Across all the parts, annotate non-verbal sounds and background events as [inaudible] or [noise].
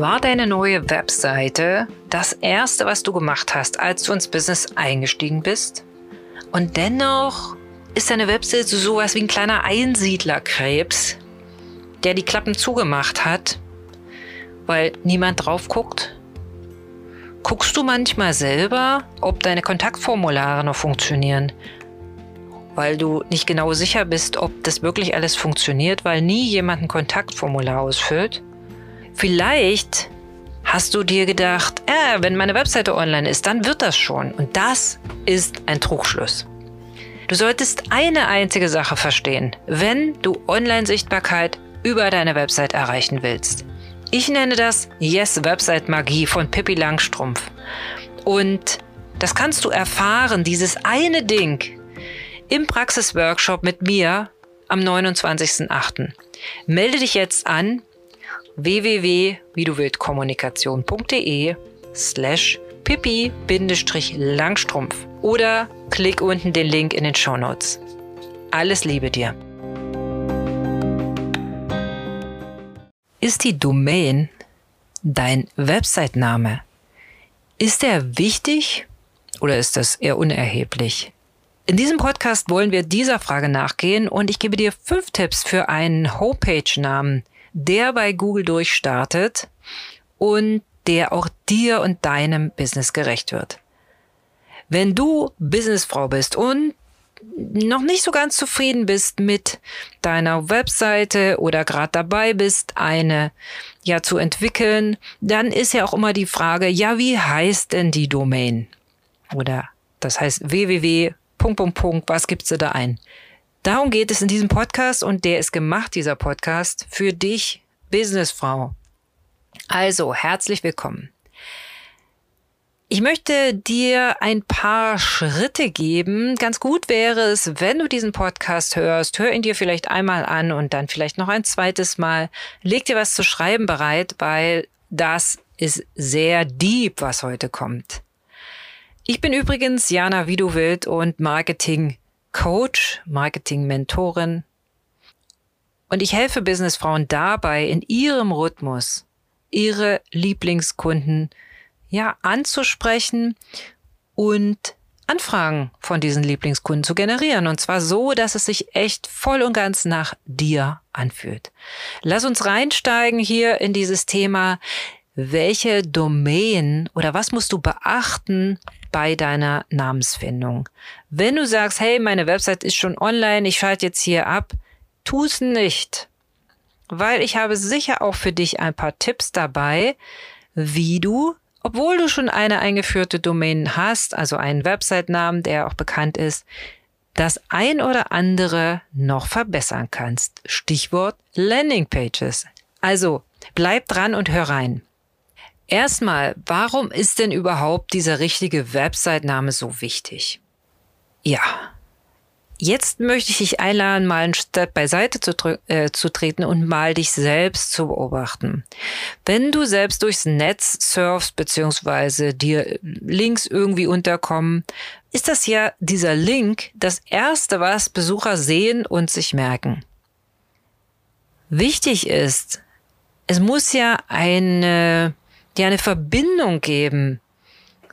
War deine neue Webseite das erste, was du gemacht hast, als du ins Business eingestiegen bist? Und dennoch ist deine Webseite sowas wie ein kleiner Einsiedlerkrebs, der die Klappen zugemacht hat, weil niemand drauf guckt? Guckst du manchmal selber, ob deine Kontaktformulare noch funktionieren? Weil du nicht genau sicher bist, ob das wirklich alles funktioniert, weil nie jemand ein Kontaktformular ausfüllt? Vielleicht hast du dir gedacht, äh, wenn meine Webseite online ist, dann wird das schon. Und das ist ein Trugschluss. Du solltest eine einzige Sache verstehen, wenn du Online-Sichtbarkeit über deine Website erreichen willst. Ich nenne das Yes Website Magie von Pippi Langstrumpf. Und das kannst du erfahren, dieses eine Ding, im Praxisworkshop mit mir am 29.08. Melde dich jetzt an www.wieduwildkommunikation.de slash pippi-langstrumpf oder klick unten den Link in den Show Notes. Alles Liebe dir. Ist die Domain dein Website-Name? Ist der wichtig oder ist das eher unerheblich? In diesem Podcast wollen wir dieser Frage nachgehen und ich gebe dir fünf Tipps für einen Homepage-Namen, der bei Google durchstartet und der auch dir und deinem Business gerecht wird. Wenn du Businessfrau bist und noch nicht so ganz zufrieden bist mit deiner Webseite oder gerade dabei bist, eine ja zu entwickeln, dann ist ja auch immer die Frage, ja, wie heißt denn die Domain? Oder das heißt www. was gibt's da ein? Darum geht es in diesem Podcast und der ist gemacht, dieser Podcast, für dich, Businessfrau. Also, herzlich willkommen. Ich möchte dir ein paar Schritte geben. Ganz gut wäre es, wenn du diesen Podcast hörst, hör ihn dir vielleicht einmal an und dann vielleicht noch ein zweites Mal. Leg dir was zu schreiben bereit, weil das ist sehr deep, was heute kommt. Ich bin übrigens Jana Widowild und Marketing Coach, Marketing-Mentorin. Und ich helfe Businessfrauen dabei, in ihrem Rhythmus ihre Lieblingskunden ja anzusprechen und Anfragen von diesen Lieblingskunden zu generieren. Und zwar so, dass es sich echt voll und ganz nach dir anfühlt. Lass uns reinsteigen hier in dieses Thema. Welche Domain oder was musst du beachten, bei deiner Namensfindung. Wenn du sagst, hey, meine Website ist schon online, ich schalte jetzt hier ab, tu es nicht. Weil ich habe sicher auch für dich ein paar Tipps dabei, wie du, obwohl du schon eine eingeführte Domain hast, also einen Website-Namen, der auch bekannt ist, das ein oder andere noch verbessern kannst. Stichwort Landing Pages. Also bleib dran und hör rein. Erstmal, warum ist denn überhaupt dieser richtige Website-Name so wichtig? Ja, jetzt möchte ich dich einladen, mal einen Step beiseite zu, äh, zu treten und mal dich selbst zu beobachten. Wenn du selbst durchs Netz surfst, beziehungsweise dir Links irgendwie unterkommen, ist das ja dieser Link das erste, was Besucher sehen und sich merken. Wichtig ist, es muss ja eine dir eine Verbindung geben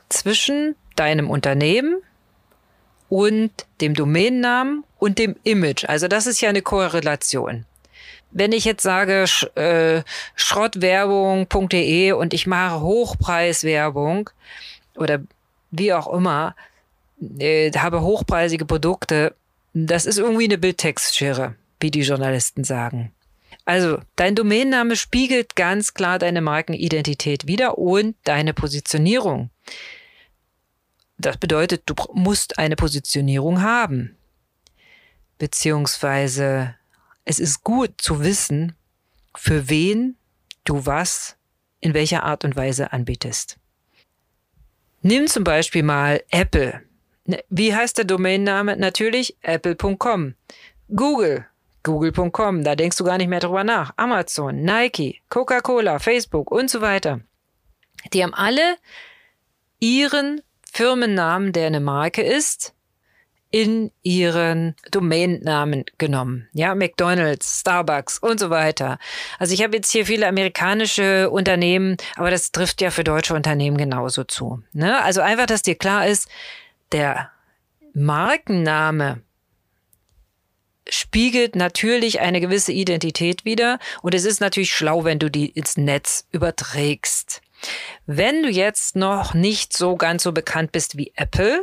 zwischen deinem Unternehmen und dem Domainnamen und dem Image. Also das ist ja eine Korrelation. Wenn ich jetzt sage sch, äh, schrottwerbung.de und ich mache Hochpreiswerbung oder wie auch immer, äh, habe hochpreisige Produkte, das ist irgendwie eine Bildtextschere, wie die Journalisten sagen. Also, dein Domainname spiegelt ganz klar deine Markenidentität wider und deine Positionierung. Das bedeutet, du musst eine Positionierung haben. Beziehungsweise es ist gut zu wissen, für wen du was in welcher Art und Weise anbietest. Nimm zum Beispiel mal Apple. Ne, wie heißt der Domainname? Natürlich apple.com. Google Google.com, da denkst du gar nicht mehr drüber nach. Amazon, Nike, Coca-Cola, Facebook und so weiter. Die haben alle ihren Firmennamen, der eine Marke ist, in ihren Domainnamen genommen. Ja, McDonald's, Starbucks und so weiter. Also ich habe jetzt hier viele amerikanische Unternehmen, aber das trifft ja für deutsche Unternehmen genauso zu. Ne? Also einfach, dass dir klar ist, der Markenname spiegelt natürlich eine gewisse Identität wider und es ist natürlich schlau, wenn du die ins Netz überträgst. Wenn du jetzt noch nicht so ganz so bekannt bist wie Apple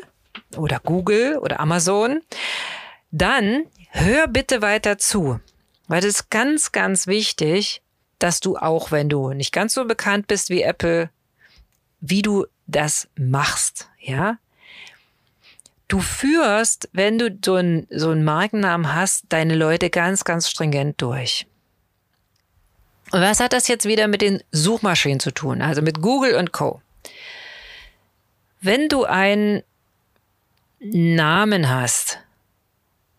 oder Google oder Amazon, dann hör bitte weiter zu, weil es ist ganz, ganz wichtig, dass du auch, wenn du nicht ganz so bekannt bist wie Apple, wie du das machst, ja? Du führst, wenn du so einen, so einen Markennamen hast, deine Leute ganz, ganz stringent durch. Und was hat das jetzt wieder mit den Suchmaschinen zu tun? Also mit Google und Co. Wenn du einen Namen hast,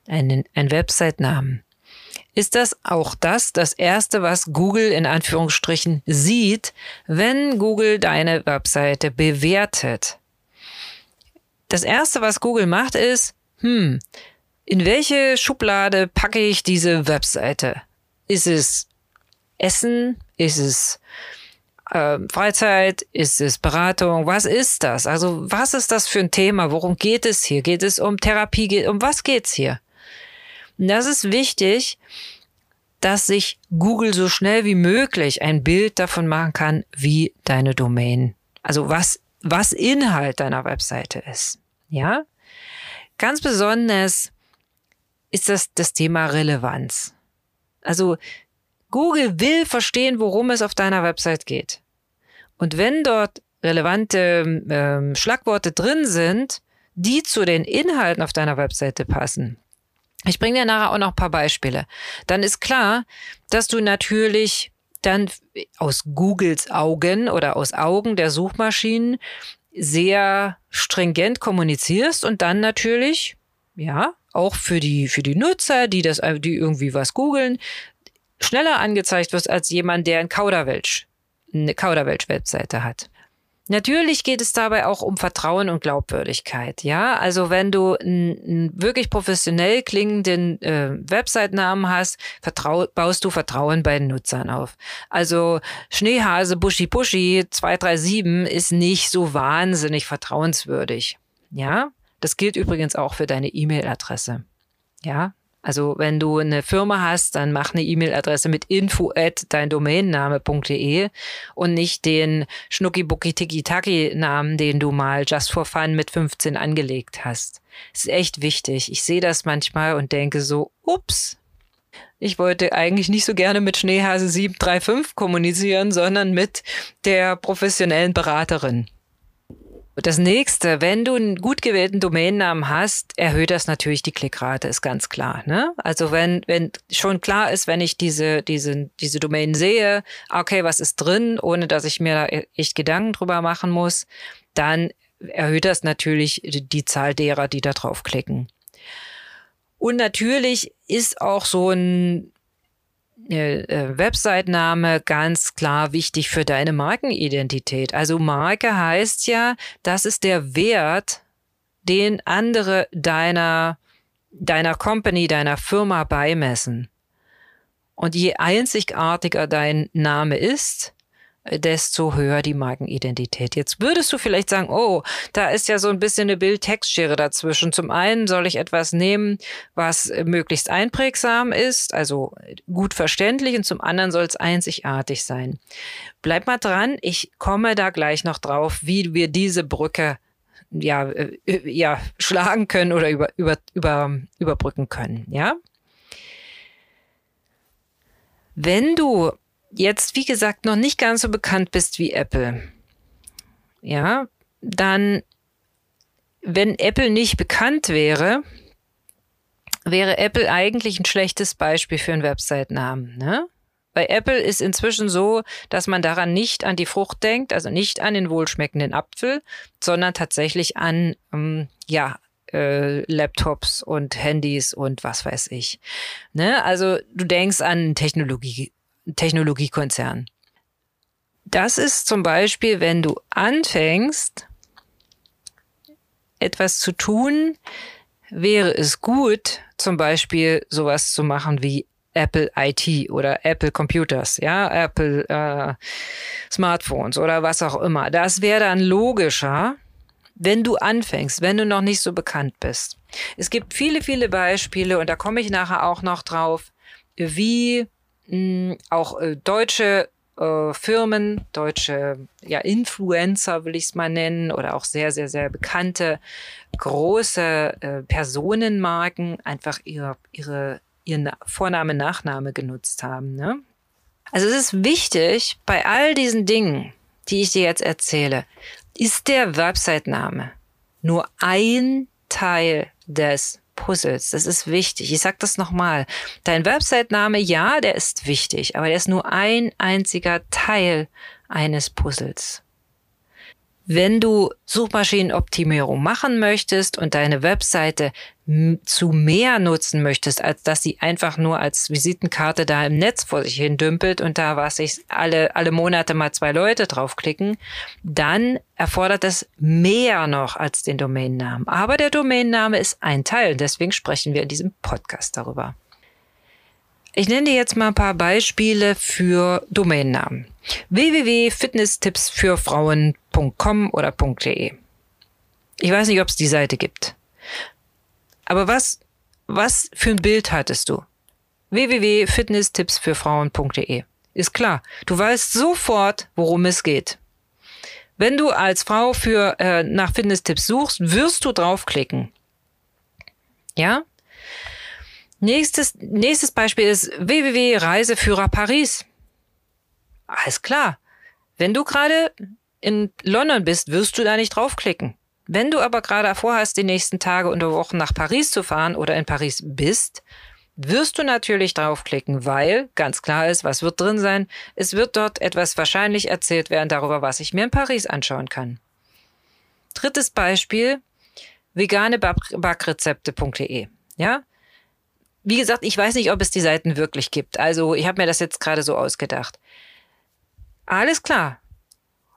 einen, einen Website-Namen, ist das auch das, das erste, was Google in Anführungsstrichen sieht, wenn Google deine Webseite bewertet. Das erste, was Google macht, ist, hm, in welche Schublade packe ich diese Webseite? Ist es Essen? Ist es äh, Freizeit? Ist es Beratung? Was ist das? Also was ist das für ein Thema? Worum geht es hier? Geht es um Therapie? Um was geht's hier? Und das ist wichtig, dass sich Google so schnell wie möglich ein Bild davon machen kann, wie deine Domain, also was, was Inhalt deiner Webseite ist. Ja? Ganz besonders ist das das Thema Relevanz. Also Google will verstehen, worum es auf deiner Website geht. Und wenn dort relevante ähm, Schlagworte drin sind, die zu den Inhalten auf deiner Webseite passen, ich bringe dir nachher auch noch ein paar Beispiele, dann ist klar, dass du natürlich dann aus Googles Augen oder aus Augen der Suchmaschinen sehr stringent kommunizierst und dann natürlich, ja, auch für die, für die Nutzer, die das, die irgendwie was googeln, schneller angezeigt wirst als jemand, der ein Kauderwelsch, eine Kauderwelsch-Webseite hat. Natürlich geht es dabei auch um Vertrauen und Glaubwürdigkeit. Ja, also wenn du einen wirklich professionell klingenden äh, Website-Namen hast, vertrau baust du Vertrauen bei den Nutzern auf. Also Schneehase Buschi Buschi 237 ist nicht so wahnsinnig vertrauenswürdig. Ja, das gilt übrigens auch für deine E-Mail-Adresse. Ja, also wenn du eine Firma hast, dann mach eine E-Mail-Adresse mit info at dein Domainname.de und nicht den Schnucki-Bucki-Tiki-Taki-Namen, den du mal just for fun mit 15 angelegt hast. Das ist echt wichtig. Ich sehe das manchmal und denke so, ups, ich wollte eigentlich nicht so gerne mit Schneehase 735 kommunizieren, sondern mit der professionellen Beraterin. Das nächste, wenn du einen gut gewählten Domainnamen hast, erhöht das natürlich die Klickrate, ist ganz klar. Ne? Also wenn, wenn schon klar ist, wenn ich diese, diese, diese Domain sehe, okay, was ist drin, ohne dass ich mir da echt Gedanken drüber machen muss, dann erhöht das natürlich die Zahl derer, die da draufklicken. Und natürlich ist auch so ein Website-Name ganz klar wichtig für deine Markenidentität. Also Marke heißt ja, das ist der Wert, den andere deiner, deiner Company, deiner Firma beimessen. Und je einzigartiger dein Name ist, desto höher die Markenidentität. Jetzt würdest du vielleicht sagen, oh, da ist ja so ein bisschen eine Bild-Text-Schere dazwischen. Zum einen soll ich etwas nehmen, was möglichst einprägsam ist, also gut verständlich, und zum anderen soll es einzigartig sein. Bleib mal dran, ich komme da gleich noch drauf, wie wir diese Brücke ja, äh, ja, schlagen können oder über, über, über, überbrücken können, ja? Wenn du jetzt, wie gesagt, noch nicht ganz so bekannt bist wie Apple, ja, dann, wenn Apple nicht bekannt wäre, wäre Apple eigentlich ein schlechtes Beispiel für einen Website-Namen, ne? Bei Apple ist inzwischen so, dass man daran nicht an die Frucht denkt, also nicht an den wohlschmeckenden Apfel, sondern tatsächlich an, ähm, ja, äh, Laptops und Handys und was weiß ich. Ne? Also du denkst an Technologie, Technologiekonzern. Das ist zum Beispiel, wenn du anfängst, etwas zu tun, wäre es gut, zum Beispiel sowas zu machen wie Apple IT oder Apple Computers, ja, Apple äh, Smartphones oder was auch immer. Das wäre dann logischer, wenn du anfängst, wenn du noch nicht so bekannt bist. Es gibt viele, viele Beispiele und da komme ich nachher auch noch drauf, wie mh, hm, auch äh, deutsche äh, Firmen, deutsche ja, Influencer will ich es mal nennen, oder auch sehr, sehr, sehr bekannte große äh, Personenmarken einfach ihre, ihre, ihren Vorname, Nachname genutzt haben. Ne? Also es ist wichtig, bei all diesen Dingen, die ich dir jetzt erzähle, ist der Website-Name nur ein Teil des Puzzles. Das ist wichtig. Ich sage das nochmal. Dein Website-Name, ja, der ist wichtig, aber der ist nur ein einziger Teil eines Puzzles. Wenn du Suchmaschinenoptimierung machen möchtest und deine Webseite zu mehr nutzen möchtest, als dass sie einfach nur als Visitenkarte da im Netz vor sich hin dümpelt und da was ich alle, alle Monate mal zwei Leute draufklicken, dann erfordert das mehr noch als den Domainnamen. Aber der Domainname ist ein Teil. Deswegen sprechen wir in diesem Podcast darüber. Ich nenne dir jetzt mal ein paar Beispiele für Domainnamen. www.fitnesstipsfürfrauen.com oder .de. Ich weiß nicht, ob es die Seite gibt. Aber was, was für ein Bild hattest du? www.fitnesstipsfürfrauen.de. Ist klar. Du weißt sofort, worum es geht. Wenn du als Frau für äh, nach Fitnesstipps suchst, wirst du draufklicken. Ja? Nächstes, nächstes Beispiel ist www.reiseführer Paris. Alles klar. Wenn du gerade in London bist, wirst du da nicht draufklicken. Wenn du aber gerade vorhast, die nächsten Tage und Wochen nach Paris zu fahren oder in Paris bist, wirst du natürlich draufklicken, weil ganz klar ist, was wird drin sein. Es wird dort etwas wahrscheinlich erzählt werden darüber, was ich mir in Paris anschauen kann. Drittes Beispiel, vegane Backrezepte.de. Ja, wie gesagt, ich weiß nicht, ob es die Seiten wirklich gibt. Also ich habe mir das jetzt gerade so ausgedacht. Alles klar.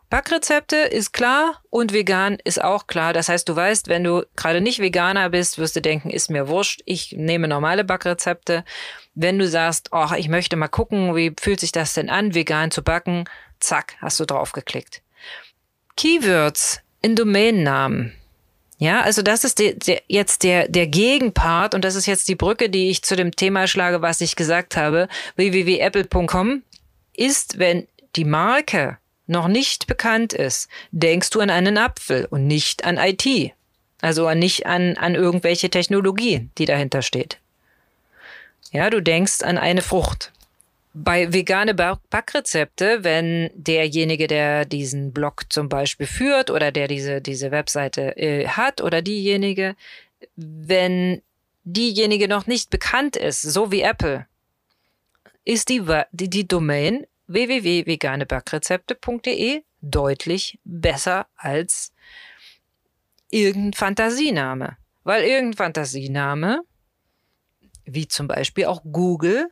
Backrezepte ist klar und vegan ist auch klar. Das heißt, du weißt, wenn du gerade nicht Veganer bist, wirst du denken, ist mir wurscht, ich nehme normale Backrezepte. Wenn du sagst, oh, ich möchte mal gucken, wie fühlt sich das denn an, vegan zu backen, zack, hast du draufgeklickt. Keywords in Domainnamen. Ja, also das ist die, die, jetzt der, der Gegenpart und das ist jetzt die Brücke, die ich zu dem Thema schlage, was ich gesagt habe. www.apple.com ist, wenn die Marke noch nicht bekannt ist, denkst du an einen Apfel und nicht an IT. Also nicht an, an irgendwelche Technologie, die dahinter steht. Ja, du denkst an eine Frucht bei vegane Backrezepte, wenn derjenige, der diesen Blog zum Beispiel führt oder der diese, diese Webseite äh, hat oder diejenige, wenn diejenige noch nicht bekannt ist, so wie Apple, ist die, die, die Domain www.veganebackrezepte.de deutlich besser als irgendein Fantasiename. Weil irgendein Fantasiename, wie zum Beispiel auch Google,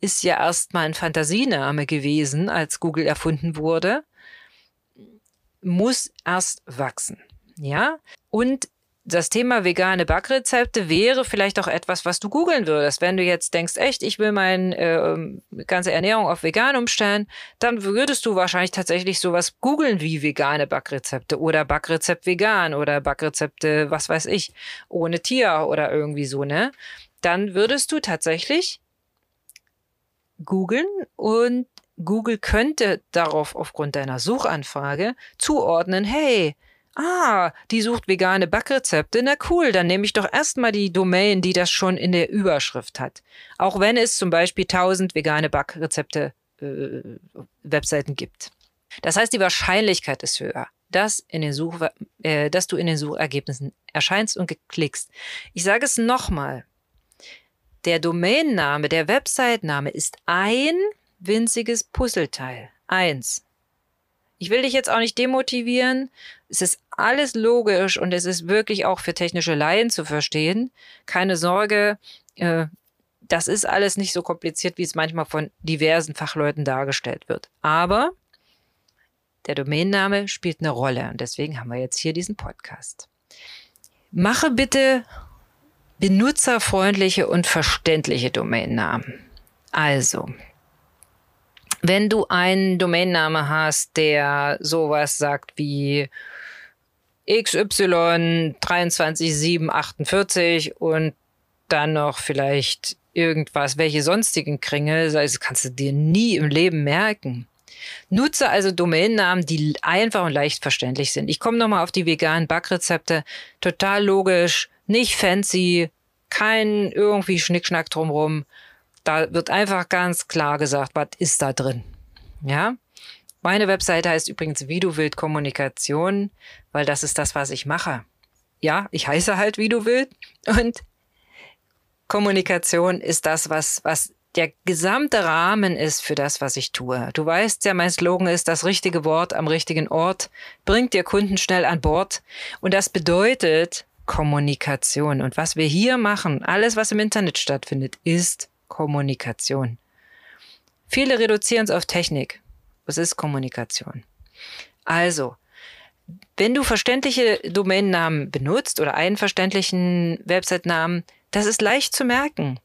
ist ja erstmal ein Fantasiename gewesen, als Google erfunden wurde, muss erst wachsen. Ja? Und das Thema vegane Backrezepte wäre vielleicht auch etwas, was du googeln würdest. Wenn du jetzt denkst, echt, ich will meine äh, ganze Ernährung auf vegan umstellen, dann würdest du wahrscheinlich tatsächlich sowas googeln wie vegane Backrezepte oder Backrezept vegan oder Backrezepte, was weiß ich, ohne Tier oder irgendwie so, ne? Dann würdest du tatsächlich googeln und Google könnte darauf aufgrund deiner Suchanfrage zuordnen, hey, ah, die sucht vegane Backrezepte, na cool, dann nehme ich doch erstmal die Domain, die das schon in der Überschrift hat. Auch wenn es zum Beispiel 1000 vegane Backrezepte äh, Webseiten gibt. Das heißt, die Wahrscheinlichkeit ist höher, dass, in den Such, äh, dass du in den Suchergebnissen erscheinst und geklickst. Ich sage es nochmal, der Domainname, der Website-Name ist ein winziges Puzzleteil. Eins. Ich will dich jetzt auch nicht demotivieren. Es ist alles logisch und es ist wirklich auch für technische Laien zu verstehen. Keine Sorge, äh, das ist alles nicht so kompliziert, wie es manchmal von diversen Fachleuten dargestellt wird. Aber der Domainname spielt eine Rolle und deswegen haben wir jetzt hier diesen Podcast. Mache bitte benutzerfreundliche und verständliche Domainnamen. Also, wenn du einen Domainname hast, der sowas sagt wie XY 23748 und dann noch vielleicht irgendwas, welche sonstigen Kringel, das kannst du dir nie im Leben merken. Nutze also Domainnamen, die einfach und leicht verständlich sind. Ich komme nochmal auf die veganen Backrezepte. Total logisch, nicht fancy, kein irgendwie Schnickschnack drumrum. Da wird einfach ganz klar gesagt, was ist da drin. Ja? Meine Webseite heißt übrigens Wie du willst Kommunikation, weil das ist das, was ich mache. Ja, ich heiße halt Wie du willst und Kommunikation ist das, was, was der gesamte Rahmen ist für das, was ich tue. Du weißt ja, mein Slogan ist, das richtige Wort am richtigen Ort bringt dir Kunden schnell an Bord. Und das bedeutet Kommunikation. Und was wir hier machen, alles, was im Internet stattfindet, ist Kommunikation. Viele reduzieren es auf Technik. Was ist Kommunikation? Also, wenn du verständliche Domainnamen benutzt oder einen verständlichen Website-Namen, das ist leicht zu merken.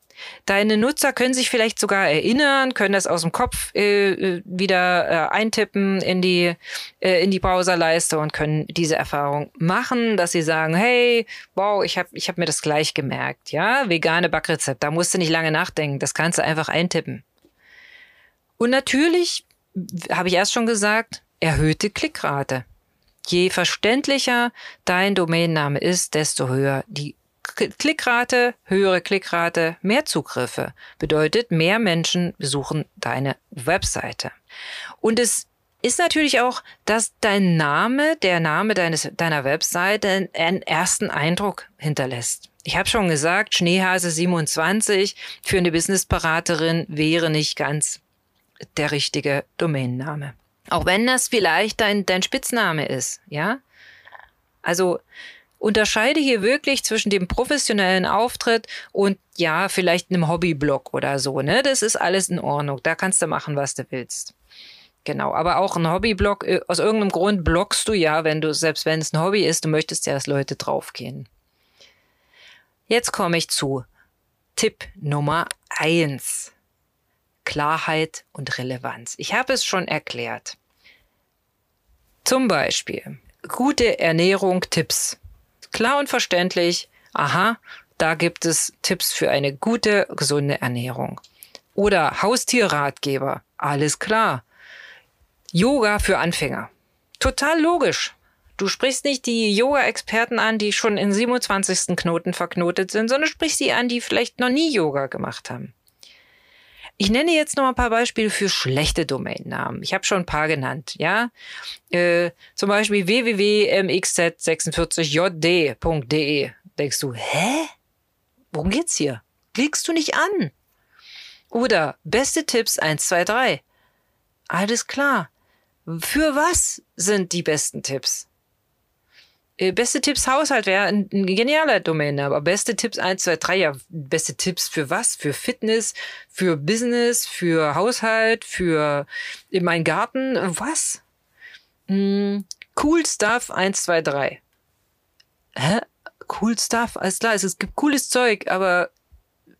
Deine Nutzer können sich vielleicht sogar erinnern, können das aus dem Kopf äh, äh, wieder äh, eintippen in die, äh, in die Browserleiste und können diese Erfahrung machen, dass sie sagen, hey, wow, ich habe ich hab mir das gleich gemerkt. Ja, vegane Backrezept, da musst du nicht lange nachdenken, das kannst du einfach eintippen. Und natürlich, habe ich erst schon gesagt, erhöhte Klickrate. Je verständlicher dein Domainname ist, desto höher die Klickrate, höhere Klickrate, mehr Zugriffe bedeutet, mehr Menschen besuchen deine Webseite. Und es ist natürlich auch, dass dein Name, der Name deines, deiner Webseite, einen ersten Eindruck hinterlässt. Ich habe schon gesagt, Schneehase 27 für eine Businessberaterin wäre nicht ganz der richtige Domainname. Auch wenn das vielleicht dein, dein Spitzname ist, ja? Also unterscheide hier wirklich zwischen dem professionellen Auftritt und ja, vielleicht einem Hobbyblog oder so, ne? Das ist alles in Ordnung. Da kannst du machen, was du willst. Genau, aber auch ein Hobbyblog, äh, aus irgendeinem Grund bloggst du ja, wenn du, selbst wenn es ein Hobby ist, du möchtest ja, dass Leute draufgehen. Jetzt komme ich zu Tipp Nummer eins: Klarheit und Relevanz. Ich habe es schon erklärt. Zum Beispiel gute Ernährung, Tipps. Klar und verständlich, aha, da gibt es Tipps für eine gute, gesunde Ernährung. Oder Haustierratgeber, alles klar. Yoga für Anfänger. Total logisch. Du sprichst nicht die Yoga-Experten an, die schon in 27. Knoten verknotet sind, sondern sprichst die an, die vielleicht noch nie Yoga gemacht haben. Ich nenne jetzt noch ein paar Beispiele für schlechte Domainnamen. Ich habe schon ein paar genannt, ja. Äh, zum Beispiel www.mxz46jd.de. Denkst du, hä? Worum geht's hier? Klickst du nicht an? Oder beste Tipps 1, 2, 3. Alles klar. Für was sind die besten Tipps? Äh, beste Tipps Haushalt wäre ein, ein, genialer Domain, aber beste Tipps 1, 2, 3, ja, beste Tipps für was? Für Fitness, für Business, für Haushalt, für in meinen Garten, was? Hm, cool Stuff 1, 2, 3. Hä? Cool Stuff, alles klar, es gibt cooles Zeug, aber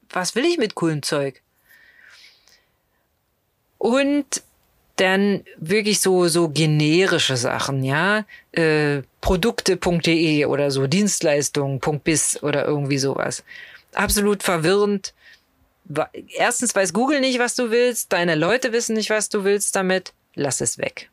was will ich mit coolem Zeug? Und dann wirklich so, so generische Sachen, ja, äh, Produkte.de oder so, Dienstleistungen.biz oder irgendwie sowas. Absolut verwirrend. Erstens weiß Google nicht, was du willst, deine Leute wissen nicht, was du willst damit, lass es weg.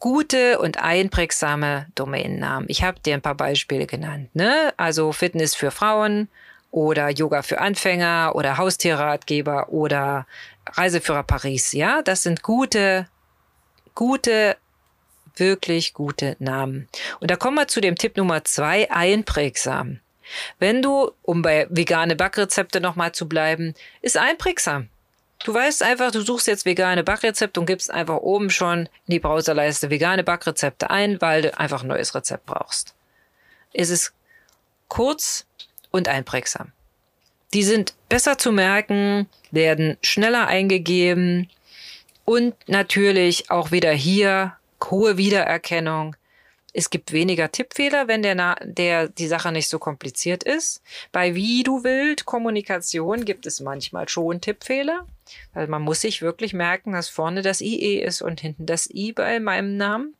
Gute und einprägsame Domainnamen. Ich habe dir ein paar Beispiele genannt, ne? Also Fitness für Frauen oder Yoga für Anfänger oder Haustierratgeber oder Reiseführer Paris, ja, das sind gute, gute, wirklich gute Namen. Und da kommen wir zu dem Tipp Nummer zwei, einprägsam. Wenn du, um bei vegane Backrezepte nochmal zu bleiben, ist einprägsam. Du weißt einfach, du suchst jetzt vegane Backrezepte und gibst einfach oben schon in die Browserleiste vegane Backrezepte ein, weil du einfach ein neues Rezept brauchst. Es ist kurz und einprägsam. Die sind besser zu merken, werden schneller eingegeben und natürlich auch wieder hier hohe Wiedererkennung. Es gibt weniger Tippfehler, wenn der, der die Sache nicht so kompliziert ist. Bei wie du willst Kommunikation gibt es manchmal schon Tippfehler. Weil man muss sich wirklich merken, dass vorne das IE ist und hinten das I bei meinem Namen.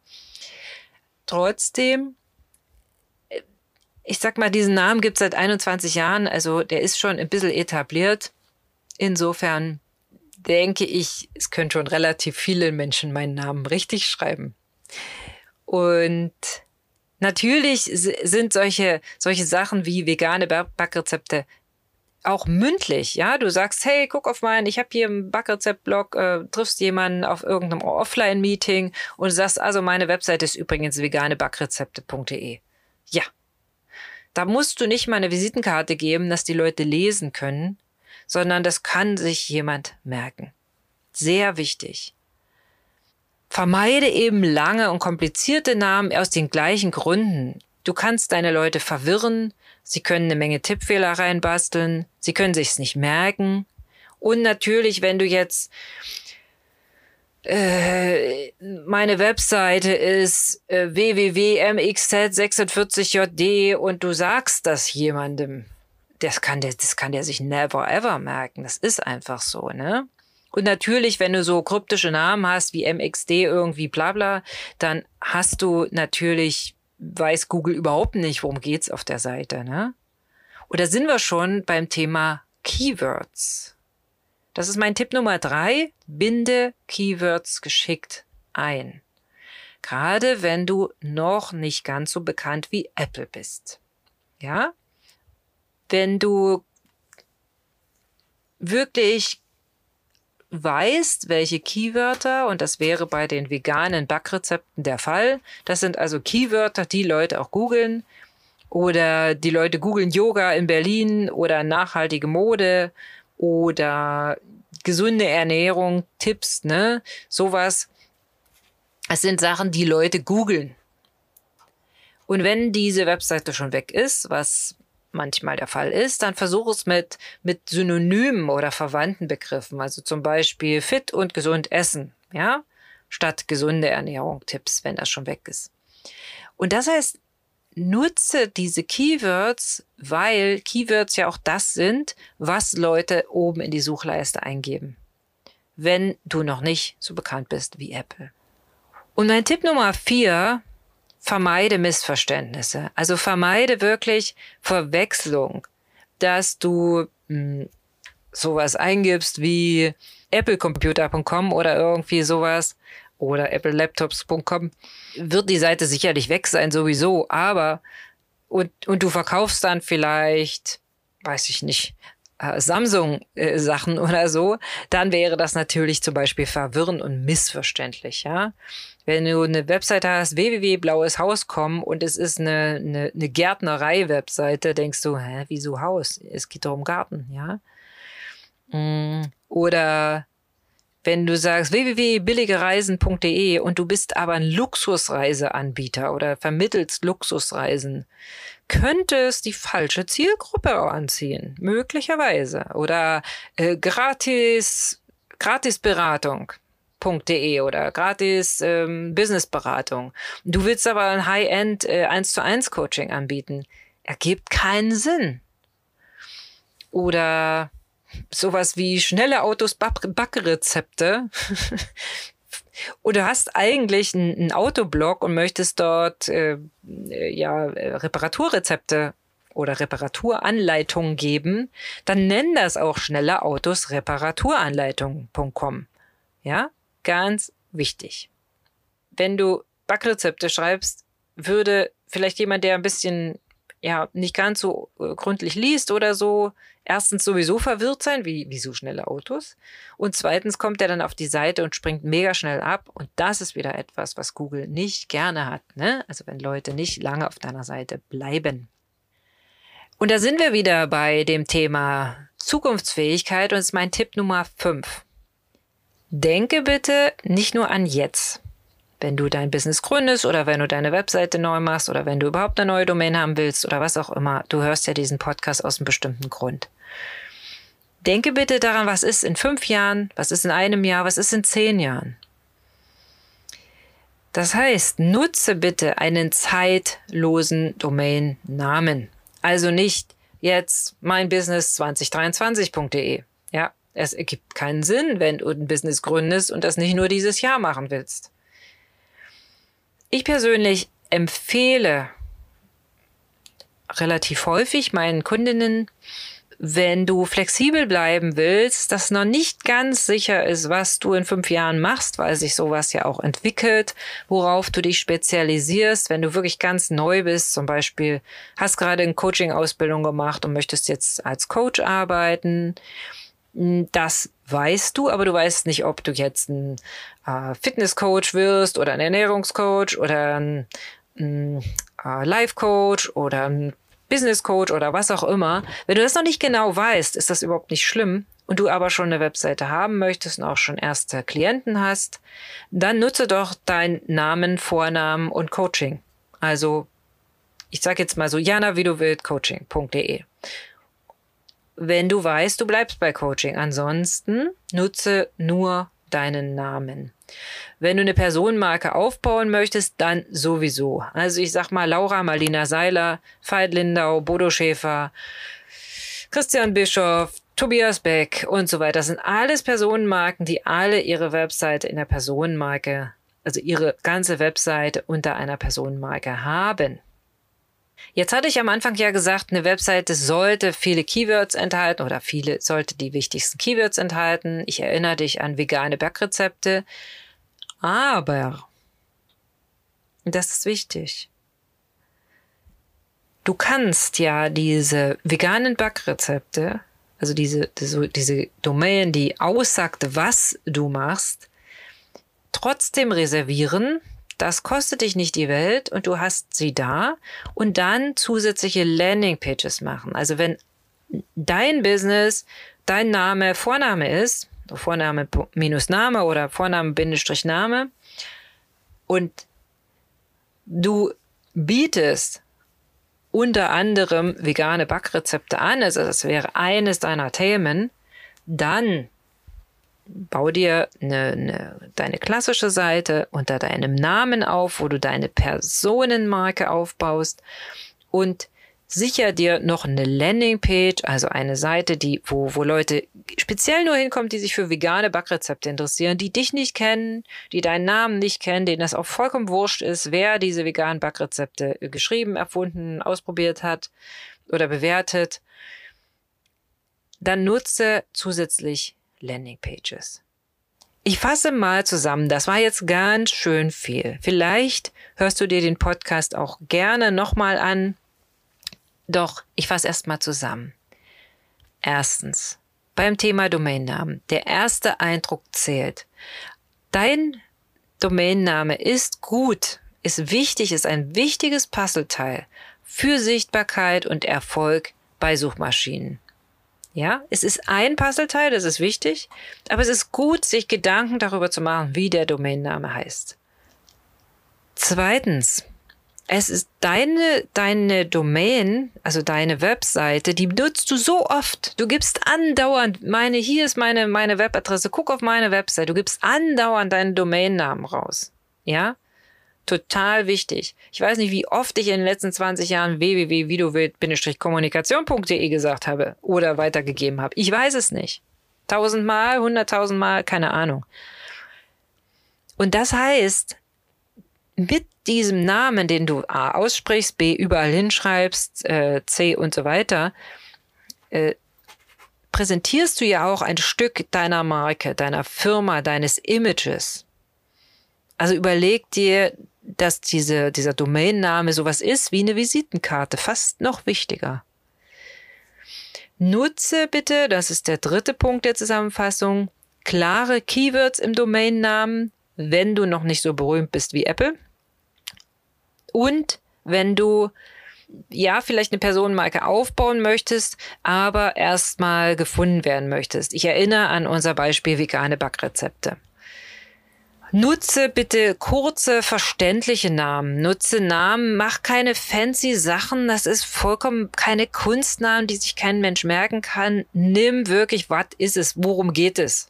Trotzdem, ich sag mal, diesen Namen gibt es seit 21 Jahren, also der ist schon ein bisschen etabliert. Insofern denke ich, es können schon relativ viele Menschen meinen Namen richtig schreiben. Und natürlich sind solche, solche Sachen wie vegane Backrezepte auch mündlich, ja, du sagst, hey, guck auf meinen, ich habe hier einen Backrezept-Blog, äh, triffst jemanden auf irgendeinem Offline-Meeting und sagst, also meine Webseite ist übrigens veganeBackrezepte.de. Ja. Da musst du nicht mal eine Visitenkarte geben, dass die Leute lesen können, sondern das kann sich jemand merken. Sehr wichtig. Vermeide eben lange und komplizierte Namen aus den gleichen Gründen. Du kannst deine Leute verwirren, sie können eine Menge Tippfehler reinbasteln, sie können sich's nicht merken. Und natürlich, wenn du jetzt äh, meine Webseite ist äh, www.mxz46jd und du sagst das jemandem, das kann der, das kann der sich never ever merken. Das ist einfach so, ne? Und natürlich, wenn du so kryptische Namen hast wie MXD irgendwie bla bla, dann hast du natürlich, weiß Google überhaupt nicht, worum geht's auf der Seite, ne? Oder sind wir schon beim Thema Keywords? Das ist mein Tipp Nummer drei. Binde Keywords geschickt ein. Gerade wenn du noch nicht ganz so bekannt wie Apple bist. Ja? Wenn du wirklich weißt, welche Keywörter, und das wäre bei den veganen Backrezepten der Fall, das sind also Keywörter, die Leute auch googeln, oder die Leute googeln Yoga in Berlin oder nachhaltige Mode oder gesunde Ernährung, Tipps, ne, sowas. Es sind Sachen, die Leute googeln. Und wenn diese Webseite schon weg ist, was manchmal der Fall ist, dann versuch es mit, mit Synonymen oder verwandten Begriffen, also zum Beispiel fit und gesund essen, ja, statt gesunde Ernährung, Tipps, wenn das schon weg ist. Und das heißt, nutze diese Keywords, weil Keywords ja auch das sind, was Leute oben in die Suchleiste eingeben, wenn du noch nicht so bekannt bist wie Apple. Und mein Tipp Nummer vier vermeide Missverständnisse. Also vermeide wirklich Verwechslung, dass du mh, hm, sowas eingibst wie applecomputer.com oder irgendwie sowas oder applelaptops.com, wird die Seite sicherlich weg sein sowieso, aber und, und du verkaufst dann vielleicht, weiß ich nicht, äh, Samsung-Sachen äh, [laughs] oder so, dann wäre das natürlich zum Beispiel verwirrend und missverständlich, ja. Wenn du eine Webseite hast, www.blaueshaus.com und es ist eine, eine, eine Gärtnerei-Webseite, denkst du, hä, wieso Haus? Es geht doch um Garten, ja. Mm, oder wenn du sagst www.billigereisen.de und du bist aber ein Luxusreiseanbieter oder vermittelst Luxusreisen, könnte es die falsche Zielgruppe anziehen, möglicherweise. Oder äh, gratis, Gratisberatung. .de oder gratis ähm, Businessberatung. Du willst aber ein High-End äh, 1 zu 1 Coaching anbieten. Ergibt keinen Sinn. Oder sowas wie schnelle Autos, Backrezepte. [laughs] Oder hast eigentlich einen Autoblog und möchtest dort äh, ja Reparaturrezepte oder Reparaturanleitungen geben, dann nenn das auch schnelle Autos Reparaturanleitungen.com. Ja, ganz wichtig. Wenn du Backrezepte schreibst, würde vielleicht jemand, der ein bisschen ja nicht ganz so äh, gründlich liest oder so, erstens sowieso verwirrt sein, wie, so schnelle Autos. Und zweitens kommt er dann auf die Seite und springt mega schnell ab. Und das ist wieder etwas, was Google nicht gerne hat. Ne? Also wenn Leute nicht lange auf deiner Seite bleiben. Und da sind wir wieder bei dem Thema Zukunftsfähigkeit und ist mein Tipp Nummer 5. Denke bitte nicht nur an jetzt wenn du dein Business gründest oder wenn du deine Webseite neu machst oder wenn du überhaupt eine neue Domain haben willst oder was auch immer. Du hörst ja diesen Podcast aus einem bestimmten Grund. Denke bitte daran, was ist in fünf Jahren, was ist in einem Jahr, was ist in zehn Jahren. Das heißt, nutze bitte einen zeitlosen Domainnamen. Also nicht jetzt meinbusiness2023.de. Es ergibt keinen Sinn, wenn du ein Business gründest und das nicht nur dieses Jahr machen willst. Ich persönlich empfehle relativ häufig meinen Kundinnen, wenn du flexibel bleiben willst, das noch nicht ganz sicher ist, was du in fünf Jahren machst, weil sich sowas ja auch entwickelt, worauf du dich spezialisierst, wenn du wirklich ganz neu bist, zum Beispiel hast gerade eine Coaching-Ausbildung gemacht und möchtest jetzt als Coach arbeiten, das weißt du, aber du weißt nicht, ob du jetzt ein äh, Fitnesscoach wirst oder ein Ernährungscoach oder ein, ein äh, Life-Coach oder ein Business Coach oder was auch immer. Wenn du das noch nicht genau weißt, ist das überhaupt nicht schlimm und du aber schon eine Webseite haben möchtest und auch schon erste Klienten hast, dann nutze doch deinen Namen, Vornamen und Coaching. Also ich sage jetzt mal so Jana, wie du willst, coaching.de. Wenn du weißt, du bleibst bei Coaching. Ansonsten nutze nur deinen Namen. Wenn du eine Personenmarke aufbauen möchtest, dann sowieso. Also ich sag mal Laura Marlina Seiler, Veit Lindau, Bodo Schäfer, Christian Bischoff, Tobias Beck und so weiter. Das sind alles Personenmarken, die alle ihre Webseite in der Personenmarke, also ihre ganze Webseite unter einer Personenmarke haben. Jetzt hatte ich am Anfang ja gesagt, eine Webseite sollte viele Keywords enthalten oder viele sollte die wichtigsten Keywords enthalten. Ich erinnere dich an vegane Backrezepte. Aber, das ist wichtig, du kannst ja diese veganen Backrezepte, also diese, diese, diese Domain, die aussagt, was du machst, trotzdem reservieren. Das kostet dich nicht die Welt und du hast sie da und dann zusätzliche Landingpages machen. Also wenn dein Business, dein Name, Vorname ist, Vorname minus Name oder Vorname Bindestrich Name. Und du bietest unter anderem vegane Backrezepte an, also das wäre eines deiner Themen, dann bau dir eine, eine, deine klassische Seite unter deinem Namen auf, wo du deine Personenmarke aufbaust und sicher dir noch eine Landingpage, also eine Seite, die, wo, wo Leute speziell nur hinkommen, die sich für vegane Backrezepte interessieren, die dich nicht kennen, die deinen Namen nicht kennen, denen das auch vollkommen wurscht ist, wer diese veganen Backrezepte geschrieben, erfunden, ausprobiert hat oder bewertet. Dann nutze zusätzlich Landingpages. Ich fasse mal zusammen, das war jetzt ganz schön viel. Vielleicht hörst du dir den Podcast auch gerne nochmal an doch, ich fasse erstmal zusammen. Erstens, beim Thema Domainnamen. Der erste Eindruck zählt. Dein Domainname ist gut, ist wichtig, ist ein wichtiges Puzzleteil für Sichtbarkeit und Erfolg bei Suchmaschinen. Ja, es ist ein Puzzleteil, das ist wichtig, aber es ist gut, sich Gedanken darüber zu machen, wie der Domainname heißt. Zweitens, es ist deine, deine Domain, also deine Webseite, die nutzt du so oft. Du gibst andauernd meine, hier ist meine, meine Webadresse, guck auf meine Webseite. Du gibst andauernd deinen Domainnamen raus. Ja? Total wichtig. Ich weiß nicht, wie oft ich in den letzten 20 Jahren www.videowild-kommunikation.de gesagt habe oder weitergegeben habe. Ich weiß es nicht. Tausendmal, hunderttausendmal, keine Ahnung. Und das heißt, mit diesem Namen, den du A aussprichst, B überall hinschreibst, äh, C und so weiter, äh, präsentierst du ja auch ein Stück deiner Marke, deiner Firma, deines Images. Also überleg dir, dass diese, dieser Domainname sowas ist wie eine Visitenkarte, fast noch wichtiger. Nutze bitte, das ist der dritte Punkt der Zusammenfassung, klare Keywords im Domainnamen, wenn du noch nicht so berühmt bist wie Apple. Und wenn du ja, vielleicht eine Personenmarke aufbauen möchtest, aber erstmal gefunden werden möchtest. Ich erinnere an unser Beispiel vegane Backrezepte. Nutze bitte kurze, verständliche Namen. Nutze Namen, mach keine fancy Sachen. Das ist vollkommen keine Kunstnamen, die sich kein Mensch merken kann. Nimm wirklich, was ist es? Worum geht es?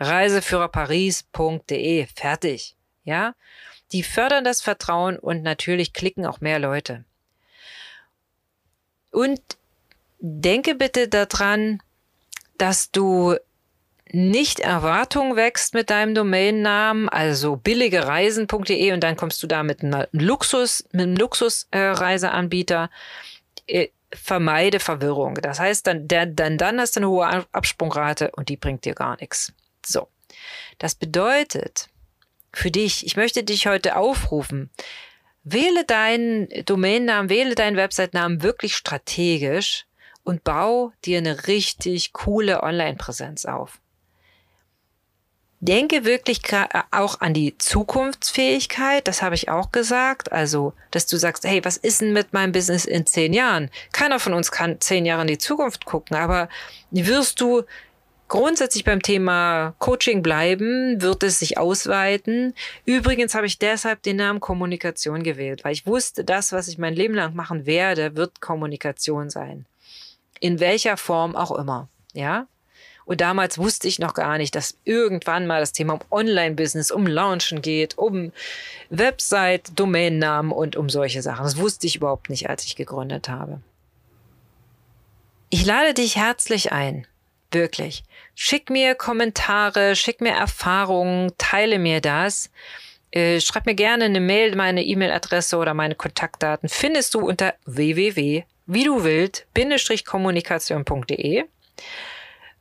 Reiseführerparis.de. Fertig. Ja, die fördern das Vertrauen und natürlich klicken auch mehr Leute. Und denke bitte daran, dass du nicht Erwartung wächst mit deinem Domainnamen, also billigereisen.de und dann kommst du da mit einem Luxus, mit einem Luxusreiseanbieter. Äh, vermeide Verwirrung. Das heißt, dann, dann, dann hast du eine hohe Absprungrate und die bringt dir gar nichts. So. Das bedeutet für dich, ich möchte dich heute aufrufen, wähle deinen Domainnamen, wähle deinen Website-Namen wirklich strategisch und bau dir eine richtig coole Online-Präsenz auf denke wirklich äh, auch an die Zukunftsfähigkeit, das habe ich auch gesagt. Also, dass du sagst, hey, was ist denn mit meinem Business in zehn Jahren? Keiner von uns kann zehn Jahre in die Zukunft gucken, aber wirst du grundsätzlich beim Thema Coaching bleiben, wird es sich ausweiten. Übrigens habe ich deshalb den Namen Kommunikation gewählt, weil ich wusste, das, was ich mein Leben lang machen werde, wird Kommunikation sein. In welcher Form auch immer. Ja? Und damals wusste ich noch gar nicht, dass irgendwann mal das Thema um Online-Business, um Launchen geht, um Website, Domainnamen und um solche Sachen. Das wusste ich überhaupt nicht, als ich gegründet habe. Ich lade dich herzlich ein. Wirklich. Schick mir Kommentare, schick mir Erfahrungen, teile mir das. Äh, schreib mir gerne eine Mail, meine E-Mail-Adresse oder meine Kontaktdaten findest du unter www.wie-kommunikation.de.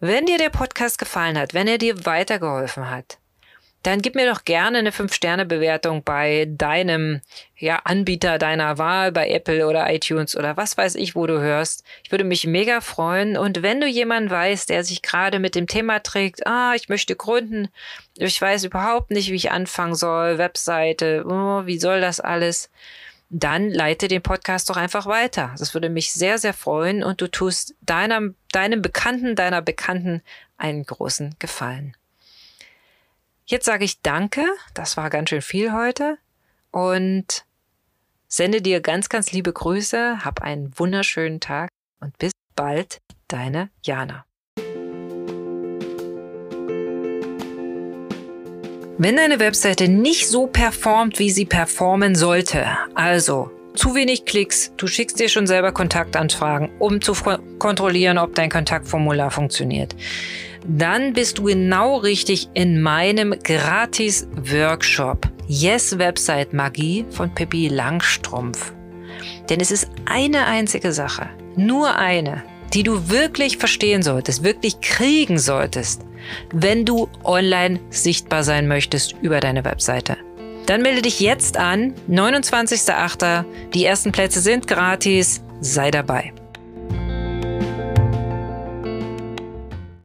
Wenn dir der Podcast gefallen hat, wenn er dir weitergeholfen hat, dann gib mir doch gerne eine 5-Sterne-Bewertung bei deinem ja, Anbieter deiner Wahl, bei Apple oder iTunes oder was weiß ich, wo du hörst. Ich würde mich mega freuen. Und wenn du jemanden weißt, der sich gerade mit dem Thema trägt, ah, ich möchte gründen, ich weiß überhaupt nicht, wie ich anfangen soll, Webseite, oh, wie soll das alles, dann leite den Podcast doch einfach weiter. Das würde mich sehr, sehr freuen und du tust deinem, deinem Bekannten, deiner Bekannten einen großen Gefallen. Jetzt sage ich Danke, das war ganz schön viel heute und sende dir ganz, ganz liebe Grüße, hab einen wunderschönen Tag und bis bald, deine Jana. Wenn deine Webseite nicht so performt, wie sie performen sollte, also zu wenig Klicks, du schickst dir schon selber Kontaktanfragen, um zu kontrollieren, ob dein Kontaktformular funktioniert, dann bist du genau richtig in meinem Gratis-Workshop Yes Website Magie von Pippi Langstrumpf. Denn es ist eine einzige Sache, nur eine, die du wirklich verstehen solltest, wirklich kriegen solltest, wenn du online sichtbar sein möchtest über deine Webseite. Dann melde dich jetzt an, 29.08. Die ersten Plätze sind gratis, sei dabei.